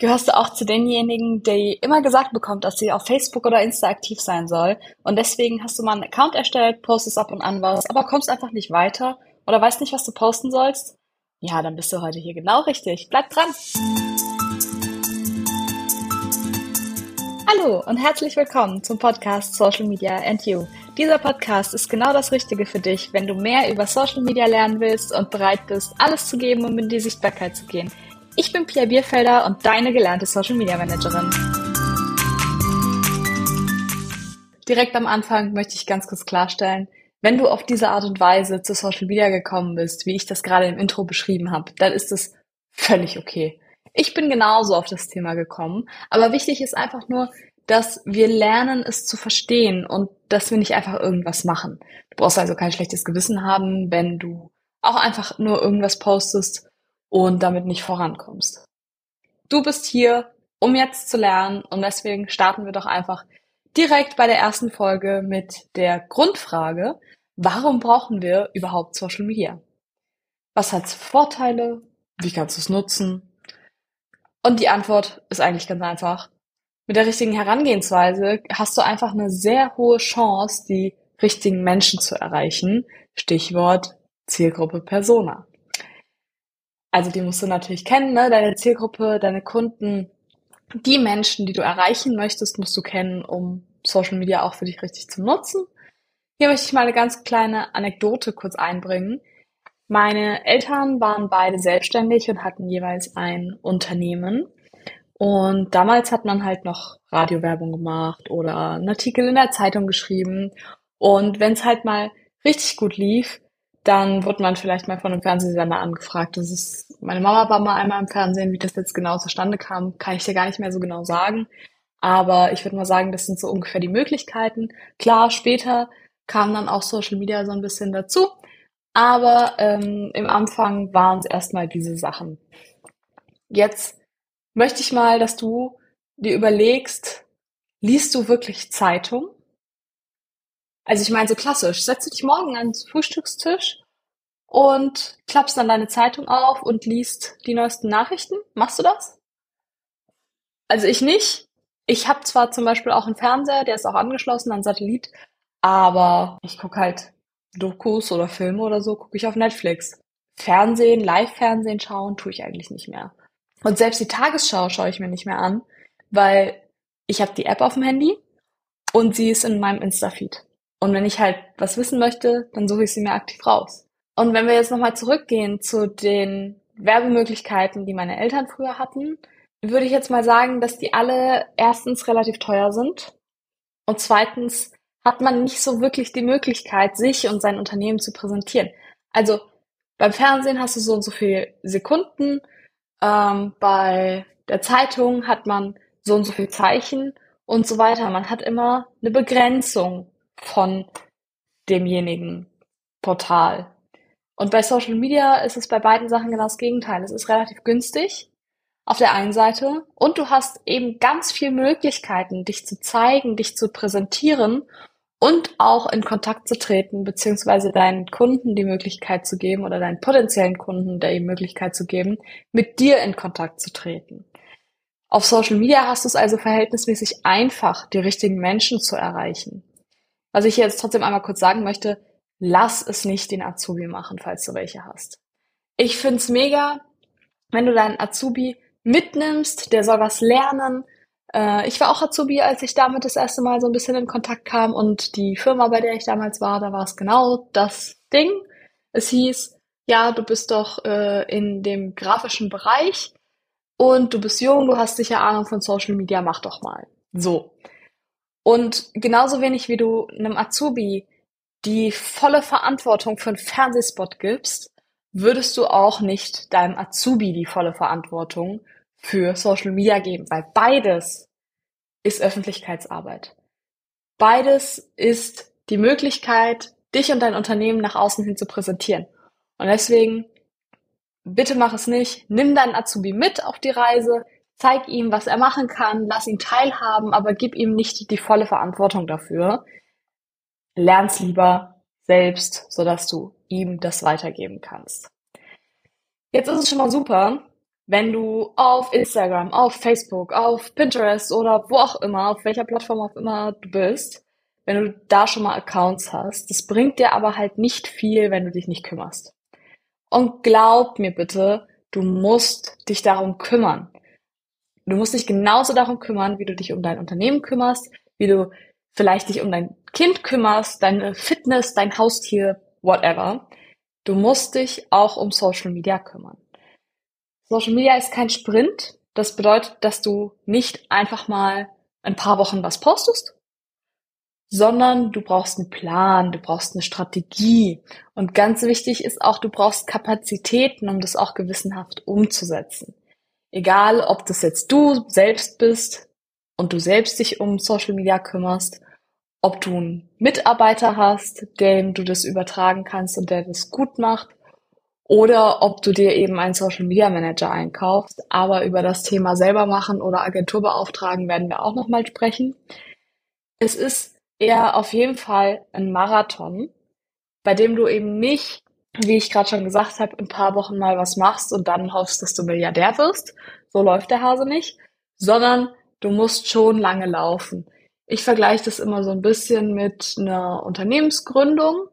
Gehörst du auch zu denjenigen, die immer gesagt bekommt, dass sie auf Facebook oder Insta aktiv sein soll und deswegen hast du mal einen Account erstellt, postest ab und an was, aber kommst einfach nicht weiter oder weißt nicht, was du posten sollst? Ja, dann bist du heute hier genau richtig. Bleib dran! Hallo und herzlich willkommen zum Podcast Social Media and You. Dieser Podcast ist genau das Richtige für dich, wenn du mehr über Social Media lernen willst und bereit bist, alles zu geben, um in die Sichtbarkeit zu gehen. Ich bin Pia Bierfelder und deine gelernte Social Media Managerin. Direkt am Anfang möchte ich ganz kurz klarstellen, wenn du auf diese Art und Weise zu Social Media gekommen bist, wie ich das gerade im Intro beschrieben habe, dann ist es völlig okay. Ich bin genauso auf das Thema gekommen, aber wichtig ist einfach nur, dass wir lernen, es zu verstehen und dass wir nicht einfach irgendwas machen. Du brauchst also kein schlechtes Gewissen haben, wenn du auch einfach nur irgendwas postest, und damit nicht vorankommst. Du bist hier, um jetzt zu lernen und deswegen starten wir doch einfach direkt bei der ersten Folge mit der Grundfrage, warum brauchen wir überhaupt Social Media? Was hat Vorteile? Wie kannst du es nutzen? Und die Antwort ist eigentlich ganz einfach. Mit der richtigen Herangehensweise hast du einfach eine sehr hohe Chance, die richtigen Menschen zu erreichen. Stichwort Zielgruppe Persona. Also die musst du natürlich kennen, ne? deine Zielgruppe, deine Kunden, die Menschen, die du erreichen möchtest, musst du kennen, um Social Media auch für dich richtig zu nutzen. Hier möchte ich mal eine ganz kleine Anekdote kurz einbringen. Meine Eltern waren beide selbstständig und hatten jeweils ein Unternehmen. Und damals hat man halt noch Radiowerbung gemacht oder einen Artikel in der Zeitung geschrieben. Und wenn es halt mal richtig gut lief, dann wird man vielleicht mal von einem Fernsehsender angefragt. Das ist, meine Mama war mal einmal im Fernsehen, wie das jetzt genau zustande kam, kann ich dir gar nicht mehr so genau sagen. Aber ich würde mal sagen, das sind so ungefähr die Möglichkeiten. Klar, später kam dann auch Social Media so ein bisschen dazu. Aber ähm, im Anfang waren es erstmal diese Sachen. Jetzt möchte ich mal, dass du dir überlegst, liest du wirklich Zeitung? Also ich meine so klassisch, setzt du dich morgen ans Frühstückstisch und klappst dann deine Zeitung auf und liest die neuesten Nachrichten. Machst du das? Also ich nicht. Ich habe zwar zum Beispiel auch einen Fernseher, der ist auch angeschlossen an Satellit, aber ich gucke halt Dokus oder Filme oder so, gucke ich auf Netflix. Fernsehen, Live-Fernsehen schauen tue ich eigentlich nicht mehr. Und selbst die Tagesschau schaue ich mir nicht mehr an, weil ich habe die App auf dem Handy und sie ist in meinem Insta-Feed. Und wenn ich halt was wissen möchte, dann suche ich sie mir aktiv raus. Und wenn wir jetzt nochmal zurückgehen zu den Werbemöglichkeiten, die meine Eltern früher hatten, würde ich jetzt mal sagen, dass die alle erstens relativ teuer sind und zweitens hat man nicht so wirklich die Möglichkeit, sich und sein Unternehmen zu präsentieren. Also beim Fernsehen hast du so und so viele Sekunden, ähm, bei der Zeitung hat man so und so viele Zeichen und so weiter. Man hat immer eine Begrenzung von demjenigen Portal. Und bei Social Media ist es bei beiden Sachen genau das Gegenteil. Es ist relativ günstig auf der einen Seite und du hast eben ganz viele Möglichkeiten, dich zu zeigen, dich zu präsentieren und auch in Kontakt zu treten, beziehungsweise deinen Kunden die Möglichkeit zu geben oder deinen potenziellen Kunden die Möglichkeit zu geben, mit dir in Kontakt zu treten. Auf Social Media hast du es also verhältnismäßig einfach, die richtigen Menschen zu erreichen. Was ich jetzt trotzdem einmal kurz sagen möchte, lass es nicht den Azubi machen, falls du welche hast. Ich find's mega, wenn du deinen Azubi mitnimmst, der soll was lernen. Äh, ich war auch Azubi, als ich damit das erste Mal so ein bisschen in Kontakt kam und die Firma, bei der ich damals war, da war es genau das Ding. Es hieß, ja, du bist doch äh, in dem grafischen Bereich und du bist jung, du hast sicher Ahnung von Social Media, mach doch mal. So. Und genauso wenig wie du einem Azubi die volle Verantwortung für einen Fernsehspot gibst, würdest du auch nicht deinem Azubi die volle Verantwortung für Social Media geben, weil beides ist Öffentlichkeitsarbeit. Beides ist die Möglichkeit, dich und dein Unternehmen nach außen hin zu präsentieren. Und deswegen, bitte mach es nicht. Nimm deinen Azubi mit auf die Reise, zeig ihm, was er machen kann, lass ihn teilhaben, aber gib ihm nicht die volle Verantwortung dafür. Lern's lieber selbst, sodass du ihm das weitergeben kannst. Jetzt ist es schon mal super, wenn du auf Instagram, auf Facebook, auf Pinterest oder wo auch immer, auf welcher Plattform auch immer du bist, wenn du da schon mal Accounts hast. Das bringt dir aber halt nicht viel, wenn du dich nicht kümmerst. Und glaub mir bitte, du musst dich darum kümmern. Du musst dich genauso darum kümmern, wie du dich um dein Unternehmen kümmerst, wie du vielleicht dich um dein Kind kümmerst, deine Fitness, dein Haustier, whatever. Du musst dich auch um Social Media kümmern. Social Media ist kein Sprint. Das bedeutet, dass du nicht einfach mal ein paar Wochen was postest, sondern du brauchst einen Plan, du brauchst eine Strategie. Und ganz wichtig ist auch, du brauchst Kapazitäten, um das auch gewissenhaft umzusetzen. Egal, ob das jetzt du selbst bist und du selbst dich um Social Media kümmerst, ob du einen Mitarbeiter hast, dem du das übertragen kannst und der das gut macht, oder ob du dir eben einen Social Media Manager einkaufst. Aber über das Thema selber machen oder Agentur beauftragen werden wir auch nochmal sprechen. Es ist eher auf jeden Fall ein Marathon, bei dem du eben nicht, wie ich gerade schon gesagt habe, ein paar Wochen mal was machst und dann hoffst, dass du Milliardär wirst. So läuft der Hase nicht, sondern du musst schon lange laufen. Ich vergleiche das immer so ein bisschen mit einer Unternehmensgründung.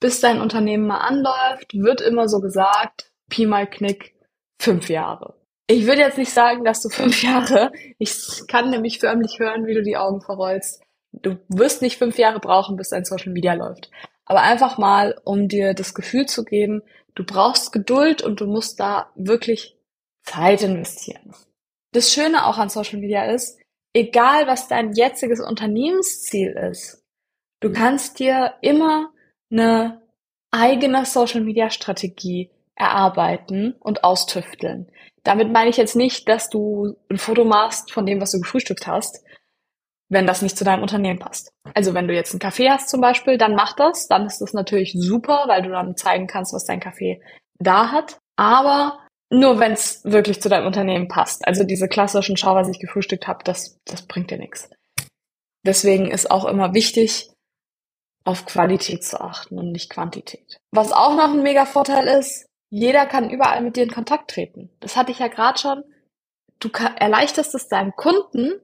Bis dein Unternehmen mal anläuft, wird immer so gesagt, Pi mal Knick, fünf Jahre. Ich würde jetzt nicht sagen, dass du fünf Jahre, ich kann nämlich förmlich hören, wie du die Augen verrollst, du wirst nicht fünf Jahre brauchen, bis dein Social Media läuft. Aber einfach mal, um dir das Gefühl zu geben, du brauchst Geduld und du musst da wirklich Zeit investieren. Das Schöne auch an Social Media ist, egal was dein jetziges Unternehmensziel ist, du kannst dir immer eine eigene Social Media Strategie erarbeiten und austüfteln. Damit meine ich jetzt nicht, dass du ein Foto machst von dem, was du gefrühstückt hast, wenn das nicht zu deinem Unternehmen passt. Also wenn du jetzt einen Kaffee hast zum Beispiel, dann mach das. Dann ist das natürlich super, weil du dann zeigen kannst, was dein Kaffee da hat. Aber nur wenn es wirklich zu deinem Unternehmen passt. Also diese klassischen Schau, was ich gefrühstückt habe, das, das bringt dir nichts. Deswegen ist auch immer wichtig, auf Qualität zu achten und nicht Quantität. Was auch noch ein mega Vorteil ist, jeder kann überall mit dir in Kontakt treten. Das hatte ich ja gerade schon. Du erleichterst es deinem Kunden,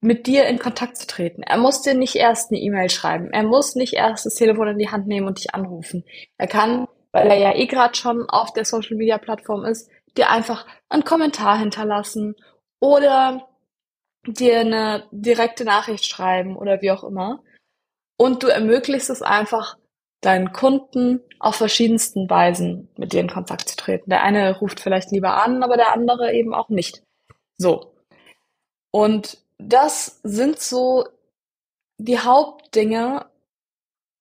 mit dir in Kontakt zu treten. Er muss dir nicht erst eine E-Mail schreiben. Er muss nicht erst das Telefon in die Hand nehmen und dich anrufen. Er kann, weil er ja eh gerade schon auf der Social Media Plattform ist, dir einfach einen Kommentar hinterlassen oder dir eine direkte Nachricht schreiben oder wie auch immer. Und du ermöglichst es einfach, deinen Kunden auf verschiedensten Weisen mit dir in Kontakt zu treten. Der eine ruft vielleicht lieber an, aber der andere eben auch nicht. So. Und das sind so die Hauptdinge,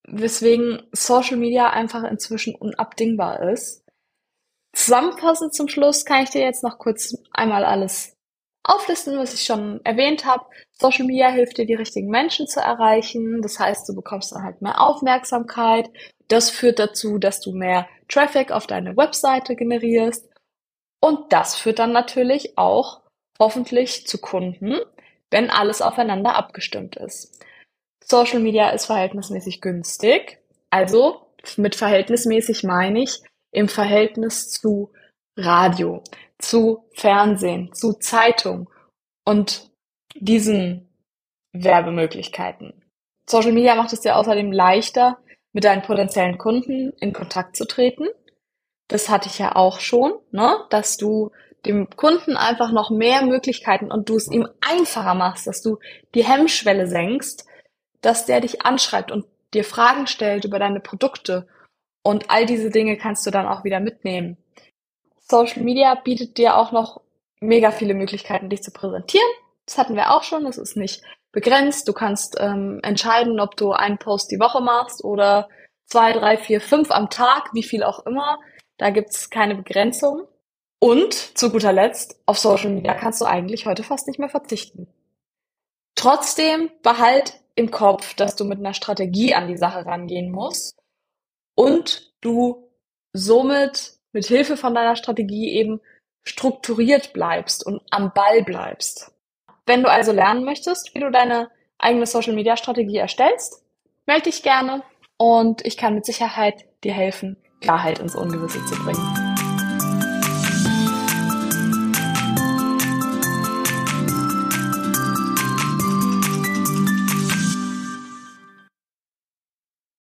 weswegen Social Media einfach inzwischen unabdingbar ist. Zusammenfassend zum Schluss kann ich dir jetzt noch kurz einmal alles auflisten, was ich schon erwähnt habe. Social Media hilft dir, die richtigen Menschen zu erreichen. Das heißt, du bekommst dann halt mehr Aufmerksamkeit. Das führt dazu, dass du mehr Traffic auf deine Webseite generierst. Und das führt dann natürlich auch hoffentlich zu Kunden, wenn alles aufeinander abgestimmt ist. Social Media ist verhältnismäßig günstig. Also mit verhältnismäßig meine ich im Verhältnis zu Radio, zu Fernsehen, zu Zeitung und diesen Werbemöglichkeiten. Social Media macht es dir außerdem leichter, mit deinen potenziellen Kunden in Kontakt zu treten. Das hatte ich ja auch schon, ne? dass du dem Kunden einfach noch mehr Möglichkeiten und du es ihm einfacher machst, dass du die Hemmschwelle senkst, dass der dich anschreibt und dir Fragen stellt über deine Produkte und all diese Dinge kannst du dann auch wieder mitnehmen. Social Media bietet dir auch noch mega viele Möglichkeiten, dich zu präsentieren. Das hatten wir auch schon. Das ist nicht begrenzt. Du kannst ähm, entscheiden, ob du einen Post die Woche machst oder zwei, drei, vier, fünf am Tag, wie viel auch immer. Da gibt's keine Begrenzung. Und zu guter Letzt, auf Social Media kannst du eigentlich heute fast nicht mehr verzichten. Trotzdem behalt im Kopf, dass du mit einer Strategie an die Sache rangehen musst und du somit mit Hilfe von deiner Strategie eben strukturiert bleibst und am Ball bleibst. Wenn du also lernen möchtest, wie du deine eigene Social Media Strategie erstellst, melde dich gerne und ich kann mit Sicherheit dir helfen, Klarheit ins Ungewisse zu bringen.